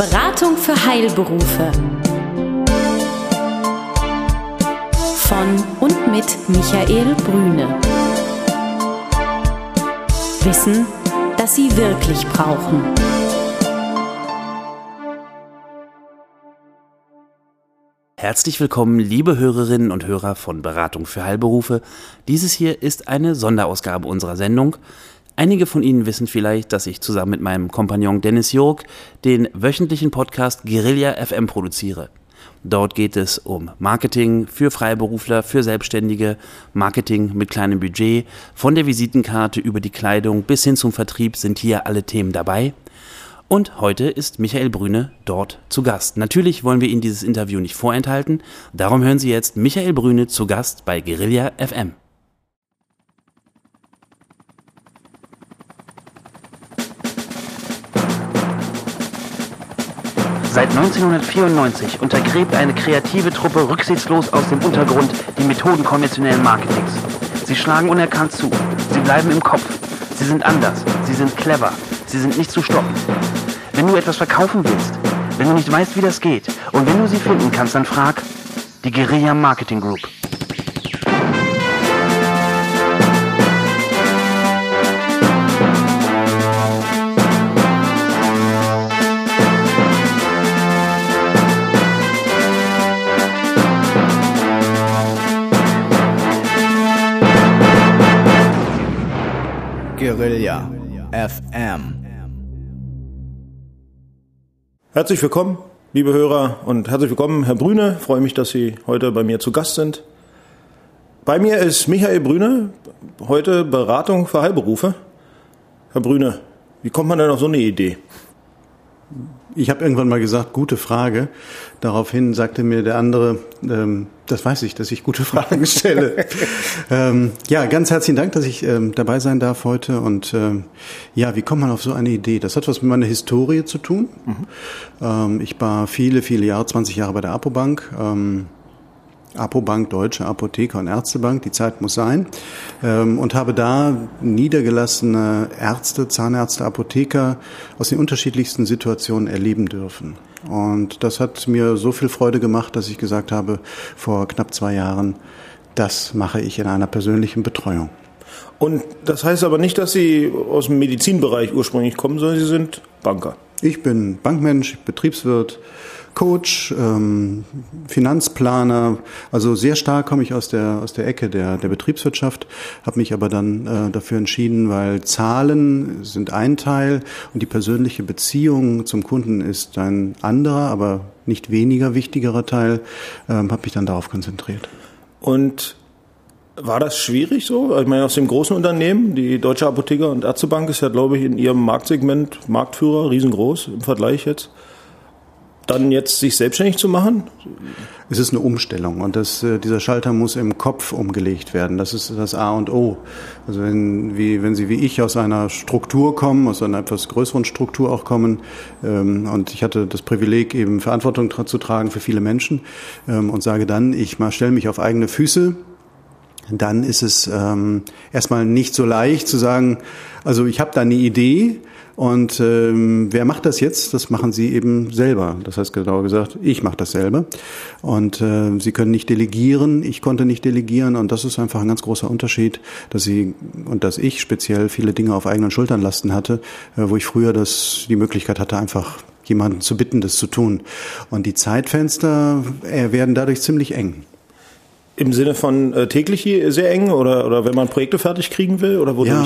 Beratung für Heilberufe. Von und mit Michael Brüne. Wissen, das Sie wirklich brauchen. Herzlich willkommen, liebe Hörerinnen und Hörer von Beratung für Heilberufe. Dieses hier ist eine Sonderausgabe unserer Sendung. Einige von Ihnen wissen vielleicht, dass ich zusammen mit meinem Kompagnon Dennis Jörg den wöchentlichen Podcast Guerilla FM produziere. Dort geht es um Marketing für Freiberufler, für Selbstständige, Marketing mit kleinem Budget. Von der Visitenkarte über die Kleidung bis hin zum Vertrieb sind hier alle Themen dabei. Und heute ist Michael Brüne dort zu Gast. Natürlich wollen wir Ihnen dieses Interview nicht vorenthalten. Darum hören Sie jetzt Michael Brüne zu Gast bei Guerilla FM. Seit 1994 untergräbt eine kreative Truppe rücksichtslos aus dem Untergrund die Methoden konventionellen Marketings. Sie schlagen unerkannt zu. Sie bleiben im Kopf. Sie sind anders. Sie sind clever. Sie sind nicht zu stoppen. Wenn du etwas verkaufen willst, wenn du nicht weißt, wie das geht und wenn du sie finden kannst, dann frag die Guerilla Marketing Group. FM. Herzlich willkommen, liebe Hörer, und herzlich willkommen, Herr Brüne. Ich freue mich, dass Sie heute bei mir zu Gast sind. Bei mir ist Michael Brüne, heute Beratung für Heilberufe. Herr Brüne, wie kommt man denn auf so eine Idee? Ich habe irgendwann mal gesagt, gute Frage. Daraufhin sagte mir der andere, ähm, das weiß ich, dass ich gute Fragen stelle. ähm, ja, ganz herzlichen Dank, dass ich ähm, dabei sein darf heute. Und ähm, ja, wie kommt man auf so eine Idee? Das hat was mit meiner Historie zu tun. Mhm. Ähm, ich war viele, viele Jahre, 20 Jahre bei der Apobank. Ähm, Apobank, Deutsche Apotheker und Ärztebank, die Zeit muss sein, ähm, und habe da niedergelassene Ärzte, Zahnärzte, Apotheker aus den unterschiedlichsten Situationen erleben dürfen. Und das hat mir so viel Freude gemacht, dass ich gesagt habe, vor knapp zwei Jahren, das mache ich in einer persönlichen Betreuung. Und das heißt aber nicht, dass Sie aus dem Medizinbereich ursprünglich kommen, sondern Sie sind Banker. Ich bin Bankmensch, Betriebswirt, Coach, ähm, Finanzplaner. Also sehr stark komme ich aus der aus der Ecke der der Betriebswirtschaft, habe mich aber dann äh, dafür entschieden, weil Zahlen sind ein Teil und die persönliche Beziehung zum Kunden ist ein anderer, aber nicht weniger wichtigerer Teil. Ähm, habe mich dann darauf konzentriert. Und war das schwierig so? Ich meine, aus dem großen Unternehmen, die Deutsche Apotheker und Ärztebank ist ja, glaube ich, in ihrem Marktsegment Marktführer, riesengroß im Vergleich jetzt dann jetzt sich selbstständig zu machen? Es ist eine Umstellung und das, äh, dieser Schalter muss im Kopf umgelegt werden. Das ist das A und O. Also wenn, wie, wenn Sie wie ich aus einer Struktur kommen, aus einer etwas größeren Struktur auch kommen, ähm, und ich hatte das Privileg, eben Verantwortung zu tragen für viele Menschen ähm, und sage dann, ich stelle mich auf eigene Füße, dann ist es ähm, erstmal nicht so leicht zu sagen, also ich habe da eine Idee, und ähm, wer macht das jetzt? Das machen Sie eben selber. Das heißt genauer gesagt, ich mache das selber. Und äh, Sie können nicht delegieren, ich konnte nicht delegieren. Und das ist einfach ein ganz großer Unterschied, dass Sie und dass ich speziell viele Dinge auf eigenen Schultern lasten hatte, äh, wo ich früher das die Möglichkeit hatte, einfach jemanden zu bitten, das zu tun. Und die Zeitfenster äh, werden dadurch ziemlich eng. Im Sinne von äh, täglich sehr eng oder, oder wenn man Projekte fertig kriegen will oder wodurch?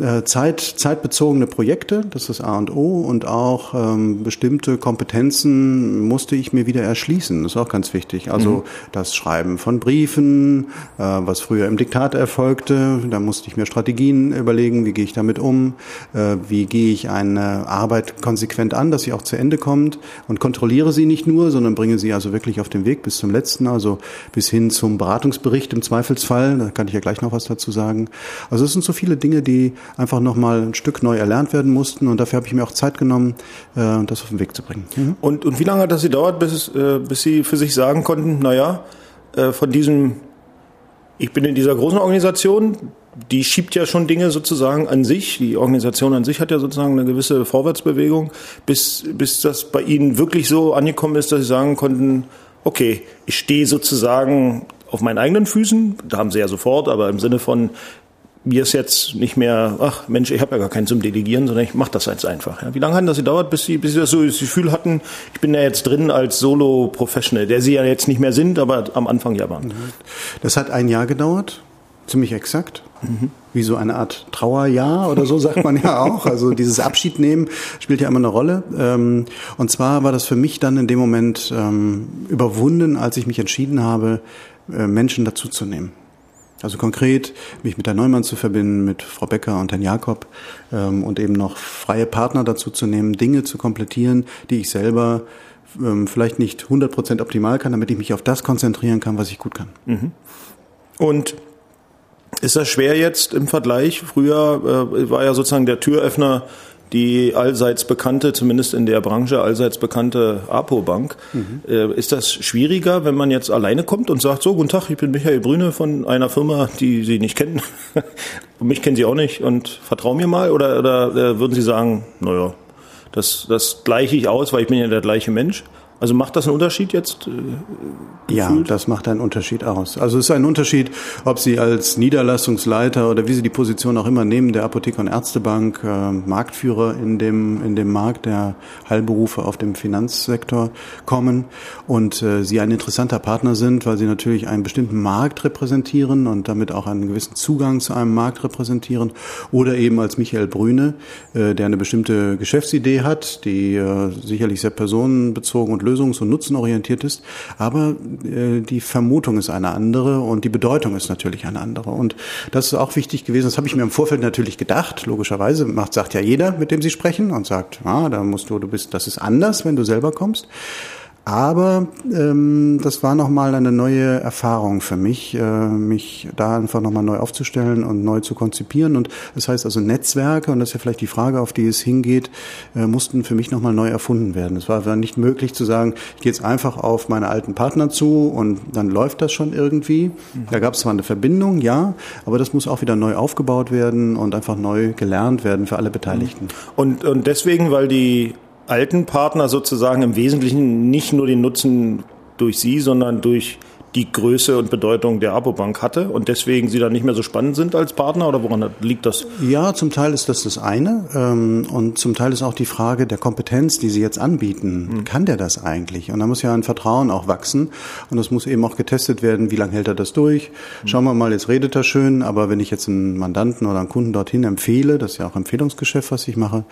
Ja, äh, Zeit, zeitbezogene Projekte, das ist A und O und auch ähm, bestimmte Kompetenzen musste ich mir wieder erschließen. Das ist auch ganz wichtig. Also mhm. das Schreiben von Briefen, äh, was früher im Diktat erfolgte, da musste ich mir Strategien überlegen, wie gehe ich damit um, äh, wie gehe ich eine Arbeit konsequent an, dass sie auch zu Ende kommt und kontrolliere sie nicht nur, sondern bringe sie also wirklich auf den Weg bis zum letzten, also bis hin zum Bereich Beratungsbericht im Zweifelsfall. Da kann ich ja gleich noch was dazu sagen. Also es sind so viele Dinge, die einfach nochmal ein Stück neu erlernt werden mussten und dafür habe ich mir auch Zeit genommen, äh, das auf den Weg zu bringen. Mhm. Und, und wie lange hat das gedauert, bis, äh, bis Sie für sich sagen konnten, naja, äh, von diesem, ich bin in dieser großen Organisation, die schiebt ja schon Dinge sozusagen an sich. Die Organisation an sich hat ja sozusagen eine gewisse Vorwärtsbewegung, bis, bis das bei Ihnen wirklich so angekommen ist, dass Sie sagen konnten, okay, ich stehe sozusagen auf meinen eigenen Füßen. Da haben Sie ja sofort, aber im Sinne von, mir ist jetzt nicht mehr, ach Mensch, ich habe ja gar keinen zum Delegieren, sondern ich mache das jetzt einfach. Ja. Wie lange hat das gedauert, bis Sie, bis Sie das so das Gefühl hatten, ich bin ja jetzt drin als Solo-Professional, der Sie ja jetzt nicht mehr sind, aber am Anfang ja waren? Das hat ein Jahr gedauert, ziemlich exakt. Mhm. Wie so eine Art Trauerjahr oder so sagt man ja auch. Also dieses Abschied nehmen spielt ja immer eine Rolle. Ähm, und zwar war das für mich dann in dem Moment ähm, überwunden, als ich mich entschieden habe, Menschen dazuzunehmen. Also konkret mich mit der Neumann zu verbinden, mit Frau Becker und Herrn Jakob ähm, und eben noch freie Partner dazu zu nehmen, Dinge zu komplettieren, die ich selber ähm, vielleicht nicht 100% optimal kann, damit ich mich auf das konzentrieren kann, was ich gut kann. Mhm. Und ist das schwer jetzt im Vergleich? Früher äh, war ja sozusagen der Türöffner die allseits bekannte, zumindest in der Branche allseits bekannte APO-Bank. Mhm. Äh, ist das schwieriger, wenn man jetzt alleine kommt und sagt, so, guten Tag, ich bin Michael Brüne von einer Firma, die Sie nicht kennen. mich kennen Sie auch nicht und vertrauen mir mal? Oder, oder äh, würden Sie sagen, naja, das, das gleiche ich aus, weil ich bin ja der gleiche Mensch? Also macht das einen Unterschied jetzt? Äh, ja, das macht einen Unterschied aus. Also es ist ein Unterschied, ob Sie als Niederlassungsleiter oder wie Sie die Position auch immer nehmen, der Apotheke- und Ärztebank, äh, Marktführer in dem, in dem Markt der Heilberufe auf dem Finanzsektor kommen und äh, Sie ein interessanter Partner sind, weil Sie natürlich einen bestimmten Markt repräsentieren und damit auch einen gewissen Zugang zu einem Markt repräsentieren oder eben als Michael Brüne, äh, der eine bestimmte Geschäftsidee hat, die äh, sicherlich sehr personenbezogen und lösungs- und nutzenorientiert ist, aber äh, die Vermutung ist eine andere und die Bedeutung ist natürlich eine andere. Und das ist auch wichtig gewesen. Das habe ich mir im Vorfeld natürlich gedacht. Logischerweise macht, sagt ja jeder, mit dem Sie sprechen und sagt, ah, da musst du, du bist, das ist anders, wenn du selber kommst. Aber ähm, das war nochmal eine neue Erfahrung für mich, äh, mich da einfach nochmal neu aufzustellen und neu zu konzipieren. Und das heißt also Netzwerke, und das ist ja vielleicht die Frage, auf die es hingeht, äh, mussten für mich nochmal neu erfunden werden. Es war nicht möglich zu sagen, ich gehe jetzt einfach auf meine alten Partner zu und dann läuft das schon irgendwie. Mhm. Da gab es zwar eine Verbindung, ja, aber das muss auch wieder neu aufgebaut werden und einfach neu gelernt werden für alle Beteiligten. Und, und deswegen, weil die alten Partner sozusagen im Wesentlichen nicht nur den Nutzen durch Sie, sondern durch die Größe und Bedeutung der Abobank hatte und deswegen sie dann nicht mehr so spannend sind als Partner oder woran liegt das? Ja, zum Teil ist das das eine ähm, und zum Teil ist auch die Frage der Kompetenz, die sie jetzt anbieten. Mhm. Kann der das eigentlich? Und da muss ja ein Vertrauen auch wachsen und das muss eben auch getestet werden, wie lange hält er das durch? Mhm. Schauen wir mal, jetzt redet er schön, aber wenn ich jetzt einen Mandanten oder einen Kunden dorthin empfehle, das ist ja auch Empfehlungsgeschäft, was ich mache,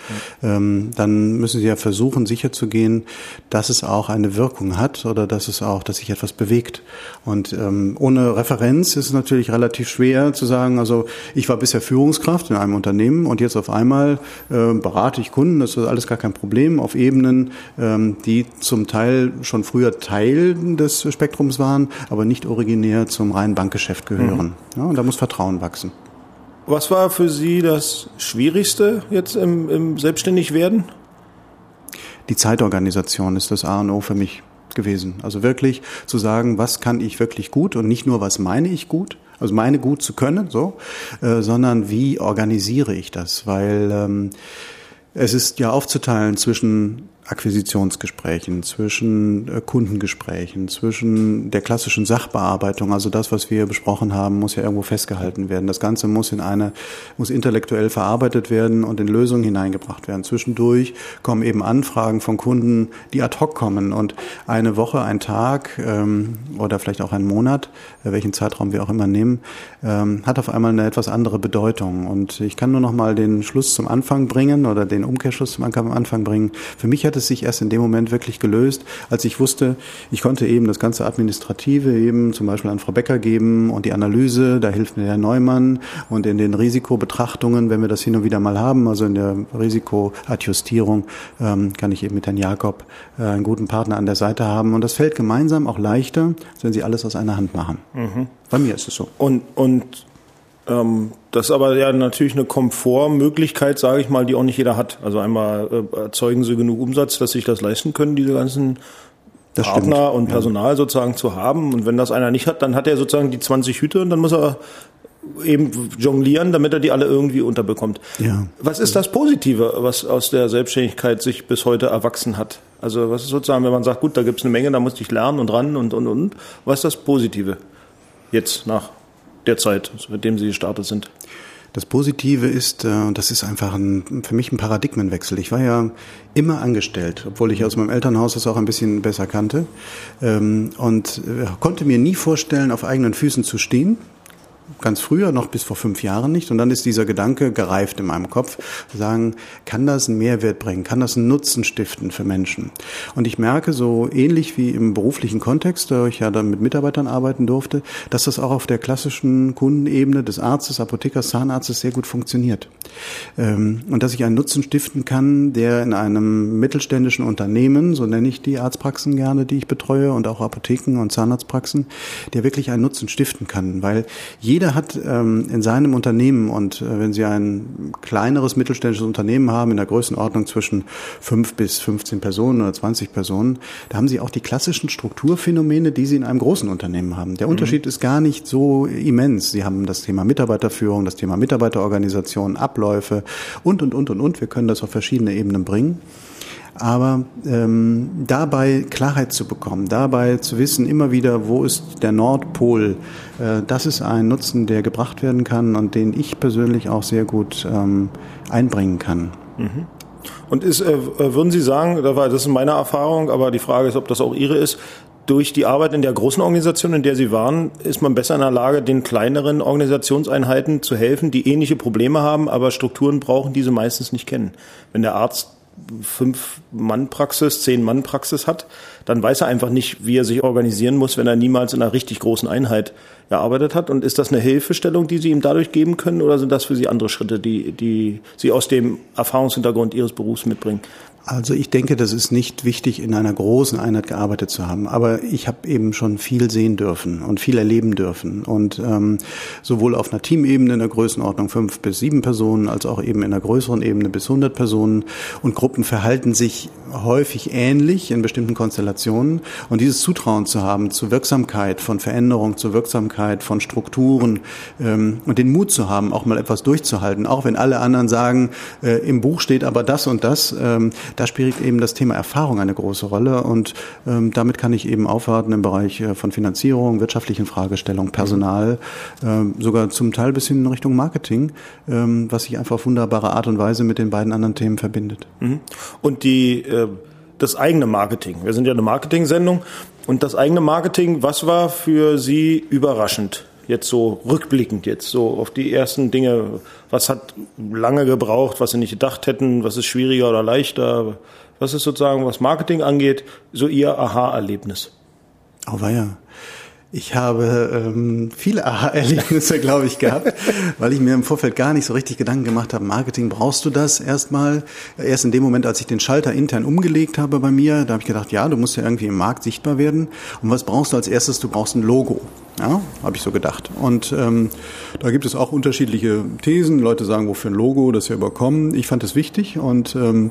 mhm. ähm, dann müssen sie ja versuchen, sicherzugehen, dass es auch eine Wirkung hat oder dass es auch, dass sich etwas bewegt. Und ähm, ohne Referenz ist es natürlich relativ schwer zu sagen, also ich war bisher Führungskraft in einem Unternehmen und jetzt auf einmal äh, berate ich Kunden, das ist alles gar kein Problem, auf Ebenen, ähm, die zum Teil schon früher Teil des Spektrums waren, aber nicht originär zum reinen Bankgeschäft gehören. Mhm. Ja, und da muss Vertrauen wachsen. Was war für Sie das Schwierigste jetzt im, im Selbstständigwerden? Die Zeitorganisation ist das A und O für mich gewesen. Also wirklich zu sagen, was kann ich wirklich gut und nicht nur, was meine ich gut, also meine gut zu können, so, äh, sondern wie organisiere ich das? Weil ähm, es ist ja aufzuteilen zwischen Akquisitionsgesprächen, zwischen äh, Kundengesprächen, zwischen der klassischen Sachbearbeitung, also das, was wir besprochen haben, muss ja irgendwo festgehalten werden. Das Ganze muss in eine, muss intellektuell verarbeitet werden und in Lösungen hineingebracht werden. Zwischendurch kommen eben Anfragen von Kunden, die ad hoc kommen und eine Woche, ein Tag ähm, oder vielleicht auch ein Monat, äh, welchen Zeitraum wir auch immer nehmen, ähm, hat auf einmal eine etwas andere Bedeutung. Und ich kann nur noch mal den Schluss zum Anfang bringen oder den Umkehrschluss zum Anfang bringen. Für mich hat es sich erst in dem Moment wirklich gelöst, als ich wusste, ich konnte eben das ganze Administrative eben zum Beispiel an Frau Becker geben und die Analyse, da hilft mir Herr Neumann und in den Risikobetrachtungen, wenn wir das hin und wieder mal haben, also in der Risikoadjustierung, ähm, kann ich eben mit Herrn Jakob äh, einen guten Partner an der Seite haben und das fällt gemeinsam auch leichter, als wenn Sie alles aus einer Hand machen. Mhm. Bei mir ist es so. Und, und ähm, das ist aber ja natürlich eine Komfortmöglichkeit, sage ich mal, die auch nicht jeder hat. Also einmal äh, erzeugen sie genug Umsatz, dass sich das leisten können, diese ganzen das Partner stimmt. und Personal ja. sozusagen zu haben. Und wenn das einer nicht hat, dann hat er sozusagen die 20 Hüte und dann muss er eben jonglieren, damit er die alle irgendwie unterbekommt. Ja. Was ist das Positive, was aus der Selbstständigkeit sich bis heute erwachsen hat? Also was ist sozusagen, wenn man sagt, gut, da gibt es eine Menge, da muss ich lernen und ran und und und. Was ist das Positive jetzt nach der Zeit, seitdem Sie gestartet sind? Das Positive ist, äh, das ist einfach ein, für mich ein Paradigmenwechsel. Ich war ja immer angestellt, obwohl ich aus meinem Elternhaus das auch ein bisschen besser kannte ähm, und äh, konnte mir nie vorstellen, auf eigenen Füßen zu stehen ganz früher, noch bis vor fünf Jahren nicht. Und dann ist dieser Gedanke gereift in meinem Kopf, sagen, kann das einen Mehrwert bringen? Kann das einen Nutzen stiften für Menschen? Und ich merke so ähnlich wie im beruflichen Kontext, da ich ja dann mit Mitarbeitern arbeiten durfte, dass das auch auf der klassischen Kundenebene des Arztes, Apothekers, Zahnarztes sehr gut funktioniert. Ähm, und dass ich einen Nutzen stiften kann, der in einem mittelständischen Unternehmen, so nenne ich die Arztpraxen gerne, die ich betreue und auch Apotheken und Zahnarztpraxen, der wirklich einen Nutzen stiften kann, weil jeder jeder hat ähm, in seinem Unternehmen und äh, wenn Sie ein kleineres mittelständisches Unternehmen haben in der Größenordnung zwischen fünf bis 15 Personen oder 20 Personen, da haben Sie auch die klassischen Strukturphänomene, die Sie in einem großen Unternehmen haben. Der mhm. Unterschied ist gar nicht so immens. Sie haben das Thema Mitarbeiterführung, das Thema Mitarbeiterorganisation, Abläufe und, und, und, und, und. Wir können das auf verschiedene Ebenen bringen. Aber ähm, dabei Klarheit zu bekommen, dabei zu wissen immer wieder, wo ist der Nordpol, äh, das ist ein Nutzen, der gebracht werden kann und den ich persönlich auch sehr gut ähm, einbringen kann. Mhm. Und ist, äh, würden Sie sagen, das ist meine Erfahrung, aber die Frage ist, ob das auch Ihre ist, durch die Arbeit in der großen Organisation, in der Sie waren, ist man besser in der Lage, den kleineren Organisationseinheiten zu helfen, die ähnliche Probleme haben, aber Strukturen brauchen, die sie meistens nicht kennen. Wenn der Arzt Fünf-Mann-Praxis, Zehn-Mann-Praxis hat, dann weiß er einfach nicht, wie er sich organisieren muss, wenn er niemals in einer richtig großen Einheit gearbeitet hat. Und ist das eine Hilfestellung, die Sie ihm dadurch geben können, oder sind das für Sie andere Schritte, die, die Sie aus dem Erfahrungshintergrund Ihres Berufs mitbringen? Also ich denke, das ist nicht wichtig, in einer großen Einheit gearbeitet zu haben. Aber ich habe eben schon viel sehen dürfen und viel erleben dürfen. Und ähm, sowohl auf einer Teamebene in der Größenordnung fünf bis sieben Personen, als auch eben in einer größeren Ebene bis 100 Personen. Und Gruppen verhalten sich häufig ähnlich in bestimmten Konstellationen. Und dieses Zutrauen zu haben zur Wirksamkeit von Veränderung, zur Wirksamkeit von Strukturen ähm, und den Mut zu haben, auch mal etwas durchzuhalten, auch wenn alle anderen sagen, äh, im Buch steht aber das und das. Ähm, da spielt eben das Thema Erfahrung eine große Rolle und ähm, damit kann ich eben aufwarten im Bereich äh, von Finanzierung, wirtschaftlichen Fragestellungen, Personal, ähm, sogar zum Teil bis hin in Richtung Marketing, ähm, was sich einfach auf wunderbare Art und Weise mit den beiden anderen Themen verbindet. Mhm. Und die äh, das eigene Marketing. Wir sind ja eine Marketing-Sendung und das eigene Marketing, was war für Sie überraschend? Jetzt so rückblickend jetzt so auf die ersten Dinge, was hat lange gebraucht, was sie nicht gedacht hätten, was ist schwieriger oder leichter, was ist sozusagen, was Marketing angeht, so ihr Aha-Erlebnis? Oh weia. Ich habe ähm, viele Aha-Erlebnisse, glaube ich, gehabt, weil ich mir im Vorfeld gar nicht so richtig Gedanken gemacht habe, Marketing, brauchst du das erstmal? Erst in dem Moment, als ich den Schalter intern umgelegt habe bei mir, da habe ich gedacht, ja, du musst ja irgendwie im Markt sichtbar werden. Und was brauchst du als erstes? Du brauchst ein Logo. Ja, habe ich so gedacht. Und ähm, da gibt es auch unterschiedliche Thesen. Leute sagen, wofür ein Logo, das ist ja überkommen. Ich fand es wichtig und ähm,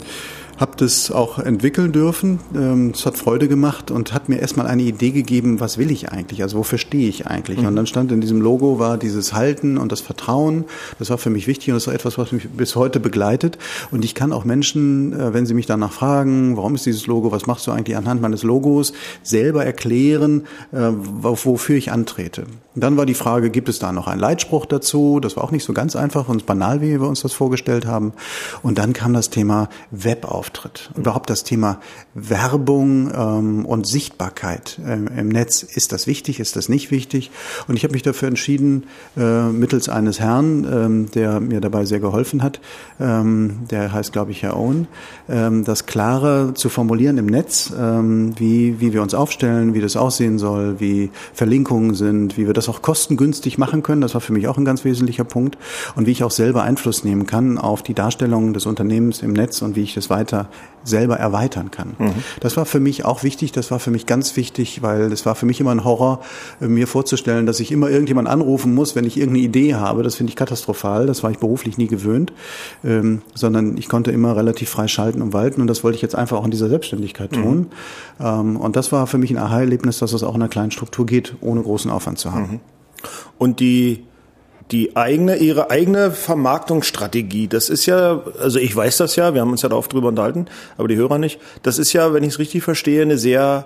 habe das auch entwickeln dürfen. Ähm, es hat Freude gemacht und hat mir erstmal eine Idee gegeben, was will ich eigentlich, also wofür stehe ich eigentlich. Mhm. Und dann stand in diesem Logo war dieses Halten und das Vertrauen. Das war für mich wichtig und das ist etwas, was mich bis heute begleitet. Und ich kann auch Menschen, äh, wenn sie mich danach fragen, warum ist dieses Logo, was machst du eigentlich anhand meines Logos, selber erklären, äh, wofür ich antrete. Und dann war die Frage, gibt es da noch einen Leitspruch dazu? Das war auch nicht so ganz einfach und banal, wie wir uns das vorgestellt haben. Und dann kam das Thema Web auf auftritt. Überhaupt das Thema Werbung ähm, und Sichtbarkeit ähm, im Netz. Ist das wichtig? Ist das nicht wichtig? Und ich habe mich dafür entschieden, äh, mittels eines Herrn, ähm, der mir dabei sehr geholfen hat, ähm, der heißt, glaube ich, Herr Owen, ähm, das klarer zu formulieren im Netz, ähm, wie, wie wir uns aufstellen, wie das aussehen soll, wie Verlinkungen sind, wie wir das auch kostengünstig machen können. Das war für mich auch ein ganz wesentlicher Punkt. Und wie ich auch selber Einfluss nehmen kann auf die Darstellung des Unternehmens im Netz und wie ich das weiter selber erweitern kann. Mhm. Das war für mich auch wichtig, das war für mich ganz wichtig, weil es war für mich immer ein Horror, äh, mir vorzustellen, dass ich immer irgendjemand anrufen muss, wenn ich irgendeine Idee habe. Das finde ich katastrophal, das war ich beruflich nie gewöhnt, ähm, sondern ich konnte immer relativ frei schalten und walten und das wollte ich jetzt einfach auch in dieser Selbstständigkeit tun. Mhm. Ähm, und das war für mich ein Aha-Erlebnis, dass es auch in einer kleinen Struktur geht, ohne großen Aufwand zu haben. Mhm. Und die die eigene, ihre eigene Vermarktungsstrategie, das ist ja, also ich weiß das ja, wir haben uns ja da oft drüber unterhalten, aber die Hörer nicht. Das ist ja, wenn ich es richtig verstehe, eine sehr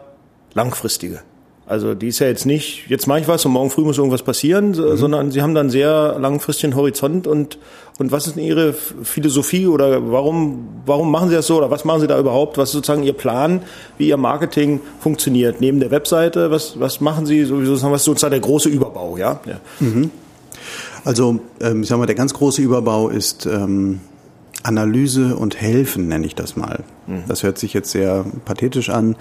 langfristige. Also die ist ja jetzt nicht, jetzt mache ich was und morgen früh muss irgendwas passieren, mhm. sondern sie haben dann sehr langfristigen Horizont und und was ist denn Ihre Philosophie oder warum warum machen Sie das so oder was machen Sie da überhaupt? Was ist sozusagen Ihr Plan, wie Ihr Marketing funktioniert neben der Webseite? Was was machen Sie sowieso? Was ist sozusagen der große Überbau? Ja. ja. Mhm. Also ähm, ich sag mal, der ganz große Überbau ist ähm, Analyse und Helfen, nenne ich das mal. Mhm. Das hört sich jetzt sehr pathetisch an.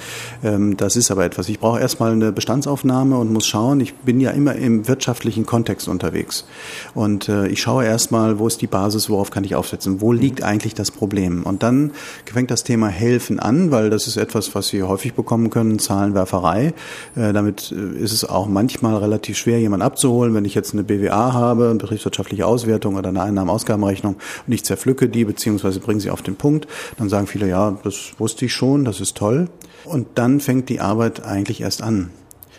Ähm, das ist aber etwas. Ich brauche erstmal eine Bestandsaufnahme und muss schauen. Ich bin ja immer im wirtschaftlichen Kontext unterwegs. Und äh, ich schaue erstmal, wo ist die Basis, worauf kann ich aufsetzen? Wo liegt mhm. eigentlich das Problem? Und dann fängt das Thema Helfen an, weil das ist etwas, was Sie häufig bekommen können, Zahlenwerferei. Äh, damit äh, ist es auch manchmal relativ schwer, jemanden abzuholen. Wenn ich jetzt eine BWA habe, eine betriebswirtschaftliche Auswertung oder eine Einnahmen-Ausgabenrechnung und ich zerpflücke die, beziehungsweise bringe sie auf den Punkt, dann sagen viele, ja, das wusste ich schon, das ist toll. Und dann fängt die Arbeit eigentlich erst an.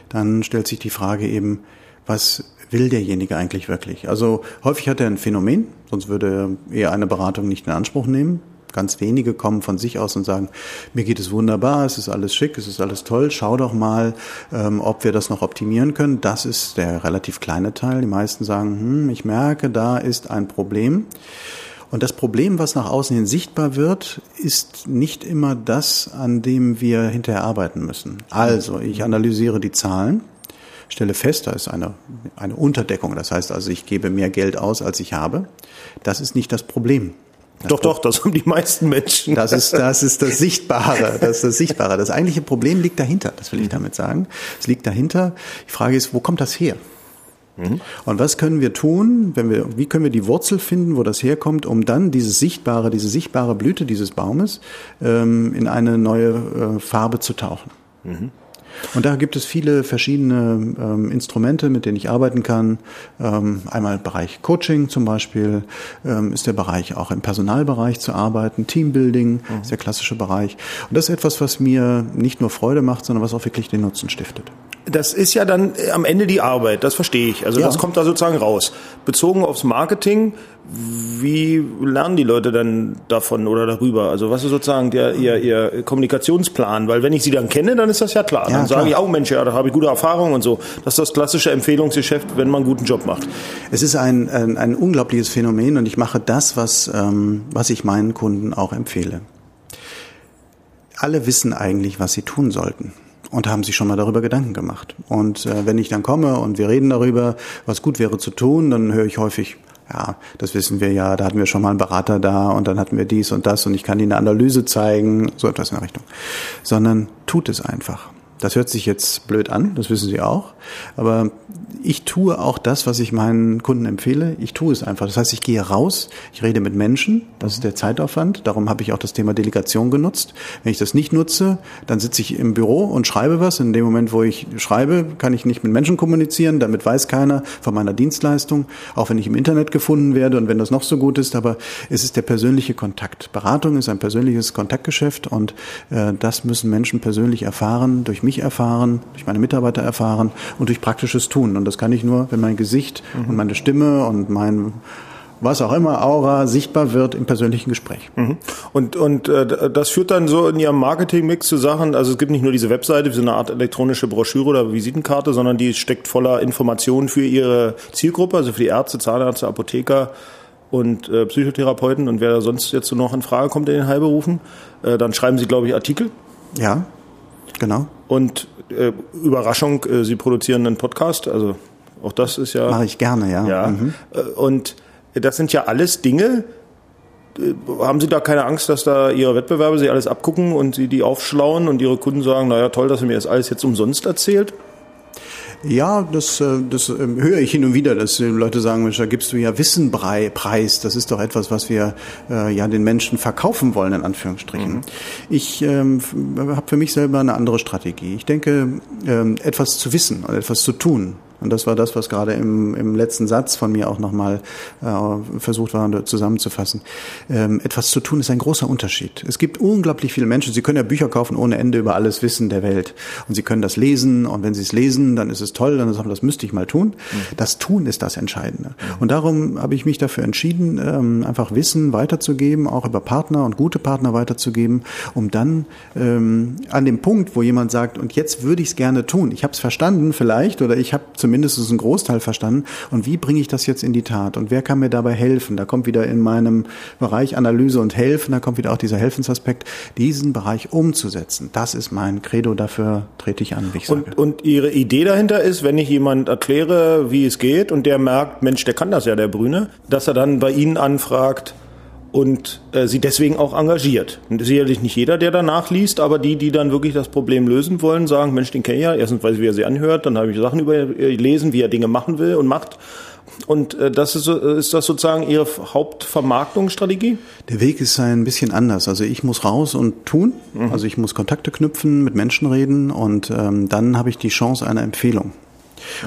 Dann stellt sich die Frage eben, was will derjenige eigentlich wirklich? Also häufig hat er ein Phänomen, sonst würde er eine Beratung nicht in Anspruch nehmen. Ganz wenige kommen von sich aus und sagen, mir geht es wunderbar, es ist alles schick, es ist alles toll, schau doch mal, ähm, ob wir das noch optimieren können. Das ist der relativ kleine Teil. Die meisten sagen, hm, ich merke, da ist ein Problem. Und das Problem, was nach außen hin sichtbar wird, ist nicht immer das, an dem wir hinterher arbeiten müssen. Also, ich analysiere die Zahlen, stelle fest, da ist eine, eine Unterdeckung. Das heißt also, ich gebe mehr Geld aus, als ich habe. Das ist nicht das Problem. Das doch, doch, das haben die meisten Menschen. Das ist, das ist das Sichtbare. Das ist das Sichtbare. Das eigentliche Problem liegt dahinter. Das will ich damit sagen. Es liegt dahinter. Die Frage ist, wo kommt das her? Mhm. Und was können wir tun, wenn wir, wie können wir die Wurzel finden, wo das herkommt, um dann dieses sichtbare, diese sichtbare Blüte dieses Baumes ähm, in eine neue äh, Farbe zu tauchen? Mhm. Und da gibt es viele verschiedene ähm, Instrumente, mit denen ich arbeiten kann. Ähm, einmal Bereich Coaching zum Beispiel ähm, ist der Bereich auch im Personalbereich zu arbeiten. Teambuilding mhm. ist der klassische Bereich. Und das ist etwas, was mir nicht nur Freude macht, sondern was auch wirklich den Nutzen stiftet. Das ist ja dann äh, am Ende die Arbeit, das verstehe ich. Also ja. das kommt da sozusagen raus. Bezogen aufs Marketing, wie lernen die Leute dann davon oder darüber? Also was ist sozusagen der, ihr, ihr Kommunikationsplan? Weil wenn ich sie dann kenne, dann ist das ja klar. Ja, dann sage ich auch, Mensch, ja, da habe ich gute Erfahrungen und so. Das ist das klassische Empfehlungsgeschäft, wenn man einen guten Job macht. Es ist ein, ein, ein unglaubliches Phänomen und ich mache das, was, ähm, was ich meinen Kunden auch empfehle. Alle wissen eigentlich, was sie tun sollten und haben sich schon mal darüber Gedanken gemacht. Und äh, wenn ich dann komme und wir reden darüber, was gut wäre zu tun, dann höre ich häufig, ja, das wissen wir ja, da hatten wir schon mal einen Berater da und dann hatten wir dies und das und ich kann Ihnen eine Analyse zeigen, so etwas in der Richtung. Sondern tut es einfach. Das hört sich jetzt blöd an, das wissen Sie auch. Aber ich tue auch das, was ich meinen Kunden empfehle. Ich tue es einfach. Das heißt, ich gehe raus, ich rede mit Menschen, das ist der Zeitaufwand. Darum habe ich auch das Thema Delegation genutzt. Wenn ich das nicht nutze, dann sitze ich im Büro und schreibe was. In dem Moment, wo ich schreibe, kann ich nicht mit Menschen kommunizieren. Damit weiß keiner von meiner Dienstleistung, auch wenn ich im Internet gefunden werde und wenn das noch so gut ist. Aber es ist der persönliche Kontakt. Beratung ist ein persönliches Kontaktgeschäft und äh, das müssen Menschen persönlich erfahren, durch mich erfahren, durch meine Mitarbeiter erfahren und durch praktisches Tun. Und das kann ich nur, wenn mein Gesicht mhm. und meine Stimme und mein was auch immer, Aura sichtbar wird im persönlichen Gespräch. Mhm. Und, und äh, das führt dann so in Ihrem Marketingmix zu Sachen, also es gibt nicht nur diese Webseite, so eine Art elektronische Broschüre oder Visitenkarte, sondern die steckt voller Informationen für Ihre Zielgruppe, also für die Ärzte, Zahnärzte, Apotheker und äh, Psychotherapeuten und wer sonst jetzt so noch in Frage kommt in den Heilberufen. Äh, dann schreiben Sie, glaube ich, Artikel. Ja, genau. Und äh, Überraschung, äh, Sie produzieren einen Podcast, also auch das ist ja. Mache ich gerne, ja. ja. Mhm. Äh, und das sind ja alles Dinge. Äh, haben Sie da keine Angst, dass da Ihre Wettbewerber Sie alles abgucken und Sie die aufschlauen und Ihre Kunden sagen, naja, toll, dass ihr mir das alles jetzt umsonst erzählt? Ja, das, äh, das ähm, höre ich hin und wieder, dass Leute sagen, Mensch, da gibst du ja Wissenpreis. Das ist doch etwas, was wir äh, ja den Menschen verkaufen wollen, in Anführungsstrichen. Mhm. Ich ähm, habe für mich selber eine andere Strategie. Ich denke, ähm, etwas zu wissen und etwas zu tun Und das war das, was gerade im, im letzten Satz von mir auch nochmal äh, versucht war zusammenzufassen. Ähm, etwas zu tun ist ein großer Unterschied. Es gibt unglaublich viele Menschen, sie können ja Bücher kaufen ohne Ende über alles Wissen der Welt. Und sie können das lesen und wenn sie es lesen, dann ist es toll, dann sagen, das müsste ich mal tun. Mhm. Das Tun ist das Entscheidende. Mhm. Und darum habe ich mich dafür entschieden, ähm, einfach Wissen weiterzugeben, auch über Partner und gute Partner weiterzugeben, um dann ähm, an dem Punkt, wo jemand sagt, und jetzt würde ich es gerne tun, ich habe es verstanden vielleicht oder ich habe zumindest einen Großteil verstanden und wie bringe ich das jetzt in die Tat und wer kann mir dabei helfen? Da kommt wieder in meinem Bereich Analyse und Helfen, da kommt wieder auch dieser Helfensaspekt, diesen Bereich umzusetzen. Das ist mein Credo, dafür trete ich an, wie ich sage. Und, und Ihre Idee dahinter ist, wenn ich jemand erkläre, wie es geht und der merkt, Mensch, der kann das ja, der Brüne, dass er dann bei Ihnen anfragt, und äh, sie deswegen auch engagiert. Und sicherlich nicht jeder, der danach liest, aber die, die dann wirklich das Problem lösen wollen, sagen, Mensch, den kenne ich ja. Erstens weiß ich, wie er sie anhört, dann habe ich Sachen über ihn gelesen, wie er Dinge machen will und macht. Und äh, das ist, ist das sozusagen Ihre Hauptvermarktungsstrategie? Der Weg ist ein bisschen anders. Also ich muss raus und tun. Mhm. Also ich muss Kontakte knüpfen, mit Menschen reden und ähm, dann habe ich die Chance einer Empfehlung.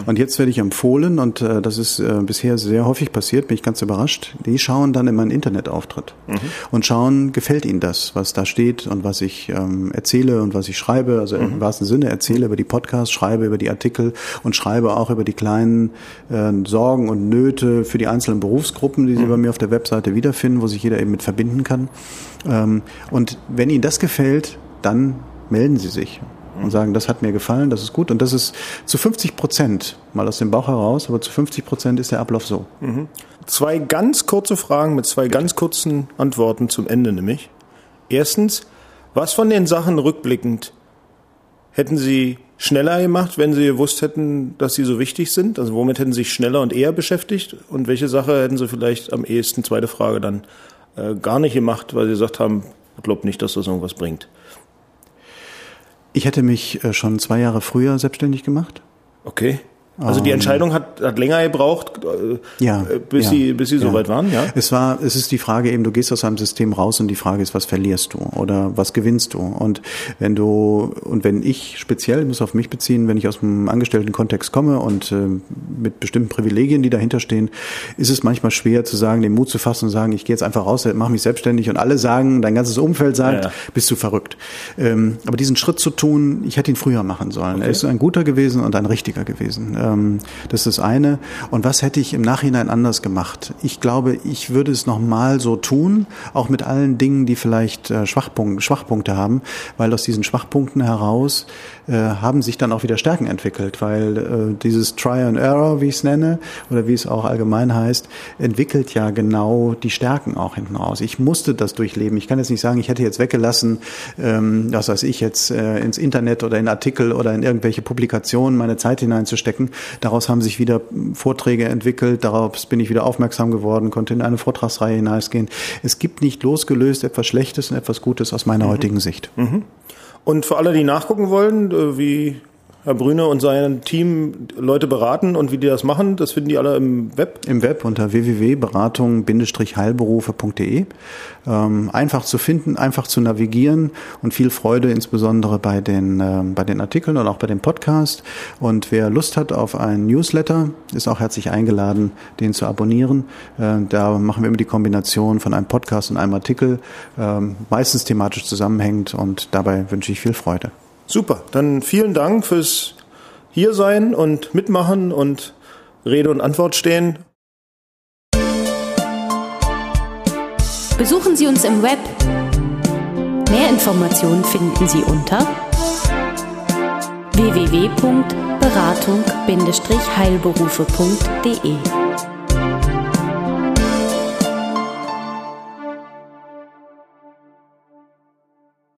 Und jetzt werde ich empfohlen, und äh, das ist äh, bisher sehr häufig passiert, bin ich ganz überrascht, die schauen dann in meinen Internetauftritt mhm. und schauen, gefällt ihnen das, was da steht und was ich ähm, erzähle und was ich schreibe, also mhm. im wahrsten Sinne erzähle über die Podcasts, schreibe über die Artikel und schreibe auch über die kleinen äh, Sorgen und Nöte für die einzelnen Berufsgruppen, die Sie mhm. bei mir auf der Webseite wiederfinden, wo sich jeder eben mit verbinden kann. Ähm, und wenn Ihnen das gefällt, dann melden Sie sich und sagen, das hat mir gefallen, das ist gut. Und das ist zu 50 Prozent, mal aus dem Bauch heraus, aber zu 50 Prozent ist der Ablauf so. Mhm. Zwei ganz kurze Fragen mit zwei ganz kurzen Antworten zum Ende nämlich. Erstens, was von den Sachen rückblickend hätten Sie schneller gemacht, wenn Sie gewusst hätten, dass sie so wichtig sind? Also womit hätten Sie sich schneller und eher beschäftigt? Und welche Sache hätten Sie vielleicht am ehesten, zweite Frage dann, äh, gar nicht gemacht, weil Sie gesagt haben, ich glaube nicht, dass das irgendwas bringt? Ich hätte mich äh, schon zwei Jahre früher selbstständig gemacht. Okay. Also die ähm, Entscheidung hat, hat länger gebraucht, äh, ja, bis ja, sie bis sie ja. soweit waren, ja. Es war, es ist die Frage eben, du gehst aus einem System raus und die Frage ist, was verlierst du oder was gewinnst du? Und wenn du und wenn ich speziell, ich muss auf mich beziehen, wenn ich aus dem Angestelltenkontext komme und äh, mit bestimmten Privilegien, die dahinter stehen, ist es manchmal schwer zu sagen, den Mut zu fassen und sagen, ich gehe jetzt einfach raus, mach mich selbstständig und alle sagen, dein ganzes Umfeld sagt, ja, bist du verrückt. Ähm, aber diesen Schritt zu tun, ich hätte ihn früher machen sollen. Okay. Er ist ein guter gewesen und ein richtiger gewesen. Ähm, das ist eine. Und was hätte ich im Nachhinein anders gemacht? Ich glaube, ich würde es nochmal so tun, auch mit allen Dingen, die vielleicht äh, Schwachpunkte, Schwachpunkte haben, weil aus diesen Schwachpunkten heraus äh, haben sich dann auch wieder Stärken entwickelt, weil äh, dieses Try and Error, wie ich es nenne, oder wie es auch allgemein heißt, entwickelt ja genau die Stärken auch hinten raus. Ich musste das durchleben. Ich kann jetzt nicht sagen, ich hätte jetzt weggelassen, ähm, was weiß ich, jetzt äh, ins Internet oder in Artikel oder in irgendwelche Publikationen meine Zeit hineinzustecken. Daraus haben sich wieder Vorträge entwickelt, daraus bin ich wieder aufmerksam geworden, konnte in eine Vortragsreihe hinausgehen. Es gibt nicht losgelöst etwas Schlechtes und etwas Gutes aus meiner mhm. heutigen Sicht. Mhm. Und für alle, die nachgucken wollen, äh, wie Herr Brüne und sein Team Leute beraten und wie die das machen, das finden die alle im Web? Im Web unter www.beratung-heilberufe.de. Ähm, einfach zu finden, einfach zu navigieren und viel Freude insbesondere bei den, äh, bei den Artikeln und auch bei dem Podcast. Und wer Lust hat auf einen Newsletter, ist auch herzlich eingeladen, den zu abonnieren. Äh, da machen wir immer die Kombination von einem Podcast und einem Artikel, äh, meistens thematisch zusammenhängend und dabei wünsche ich viel Freude. Super, dann vielen Dank fürs Hiersein und Mitmachen und Rede und Antwort stehen. Besuchen Sie uns im Web. Mehr Informationen finden Sie unter www.beratung-heilberufe.de